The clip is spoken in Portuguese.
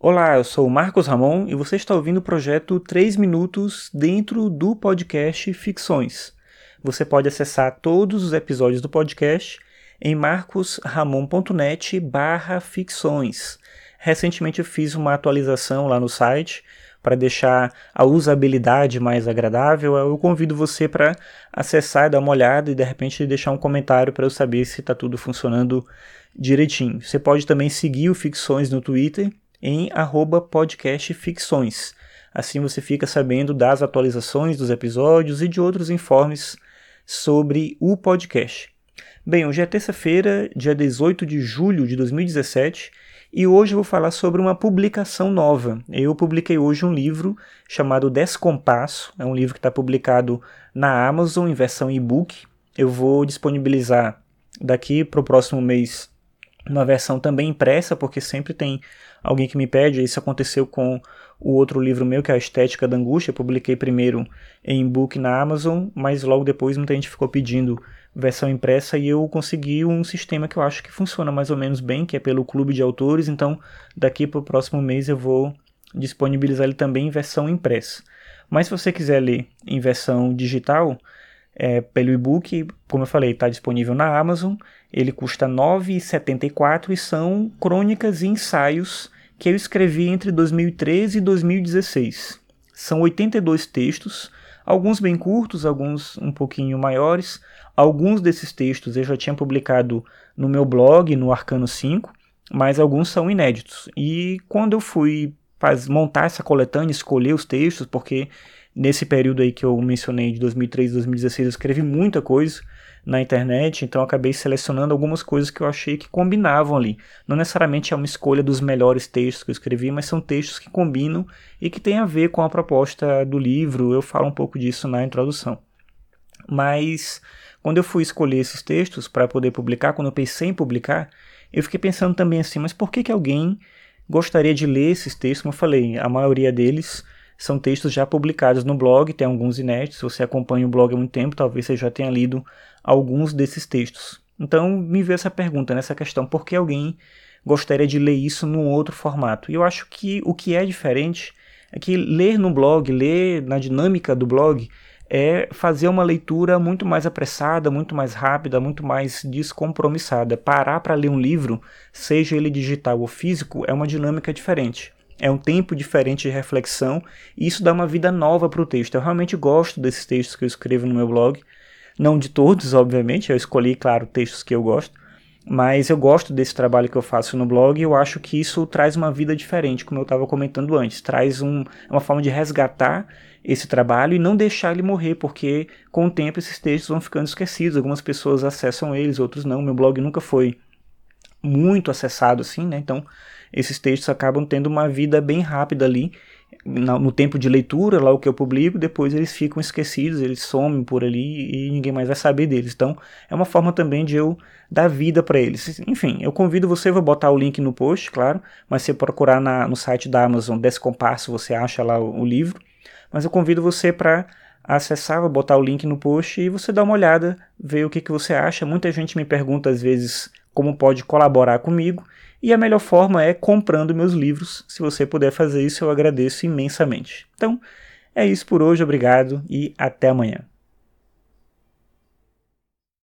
Olá, eu sou o Marcos Ramon e você está ouvindo o projeto 3 Minutos dentro do podcast Ficções. Você pode acessar todos os episódios do podcast em marcosramon.net barra ficções. Recentemente eu fiz uma atualização lá no site para deixar a usabilidade mais agradável. Eu convido você para acessar, dar uma olhada e de repente deixar um comentário para eu saber se está tudo funcionando direitinho. Você pode também seguir o Ficções no Twitter em podcastficções. Assim você fica sabendo das atualizações dos episódios e de outros informes sobre o podcast. Bem, hoje é terça-feira, dia 18 de julho de 2017, e hoje eu vou falar sobre uma publicação nova. Eu publiquei hoje um livro chamado Descompasso, é um livro que está publicado na Amazon em versão e-book. Eu vou disponibilizar daqui para o próximo mês uma versão também impressa, porque sempre tem alguém que me pede. Isso aconteceu com o outro livro meu, que é A Estética da Angústia. Eu publiquei primeiro em e-book na Amazon, mas logo depois muita gente ficou pedindo versão impressa e eu consegui um sistema que eu acho que funciona mais ou menos bem, que é pelo clube de autores. Então, daqui para o próximo mês eu vou disponibilizar ele também em versão impressa. Mas se você quiser ler em versão digital, é, pelo e-book, como eu falei, está disponível na Amazon. Ele custa R$ 9,74 e são crônicas e ensaios que eu escrevi entre 2013 e 2016. São 82 textos, alguns bem curtos, alguns um pouquinho maiores. Alguns desses textos eu já tinha publicado no meu blog, no Arcano 5, mas alguns são inéditos. E quando eu fui montar essa coletânea, escolher os textos, porque Nesse período aí que eu mencionei, de 2003 e 2016, eu escrevi muita coisa na internet, então acabei selecionando algumas coisas que eu achei que combinavam ali. Não necessariamente é uma escolha dos melhores textos que eu escrevi, mas são textos que combinam e que têm a ver com a proposta do livro. Eu falo um pouco disso na introdução. Mas quando eu fui escolher esses textos para poder publicar, quando eu pensei em publicar, eu fiquei pensando também assim, mas por que, que alguém gostaria de ler esses textos? Como eu falei, a maioria deles são textos já publicados no blog, tem alguns inéditos. Se você acompanha o blog há muito tempo, talvez você já tenha lido alguns desses textos. Então me veio essa pergunta, nessa questão, por que alguém gostaria de ler isso num outro formato? E eu acho que o que é diferente é que ler no blog, ler na dinâmica do blog, é fazer uma leitura muito mais apressada, muito mais rápida, muito mais descompromissada. Parar para ler um livro, seja ele digital ou físico, é uma dinâmica diferente é um tempo diferente de reflexão e isso dá uma vida nova para o texto. Eu realmente gosto desses textos que eu escrevo no meu blog, não de todos, obviamente, eu escolhi, claro, textos que eu gosto, mas eu gosto desse trabalho que eu faço no blog e eu acho que isso traz uma vida diferente, como eu estava comentando antes, traz um, uma forma de resgatar esse trabalho e não deixar ele morrer, porque com o tempo esses textos vão ficando esquecidos, algumas pessoas acessam eles, outros não, meu blog nunca foi muito acessado assim, né, então esses textos acabam tendo uma vida bem rápida ali, no tempo de leitura, lá o que eu publico, depois eles ficam esquecidos, eles somem por ali e ninguém mais vai saber deles. Então, é uma forma também de eu dar vida para eles. Enfim, eu convido você, vou botar o link no post, claro, mas se procurar na, no site da Amazon Descompasso, você acha lá o, o livro. Mas eu convido você para acessar, vou botar o link no post e você dá uma olhada, ver o que, que você acha. Muita gente me pergunta às vezes como pode colaborar comigo. E a melhor forma é comprando meus livros. Se você puder fazer isso, eu agradeço imensamente. Então, é isso por hoje, obrigado e até amanhã.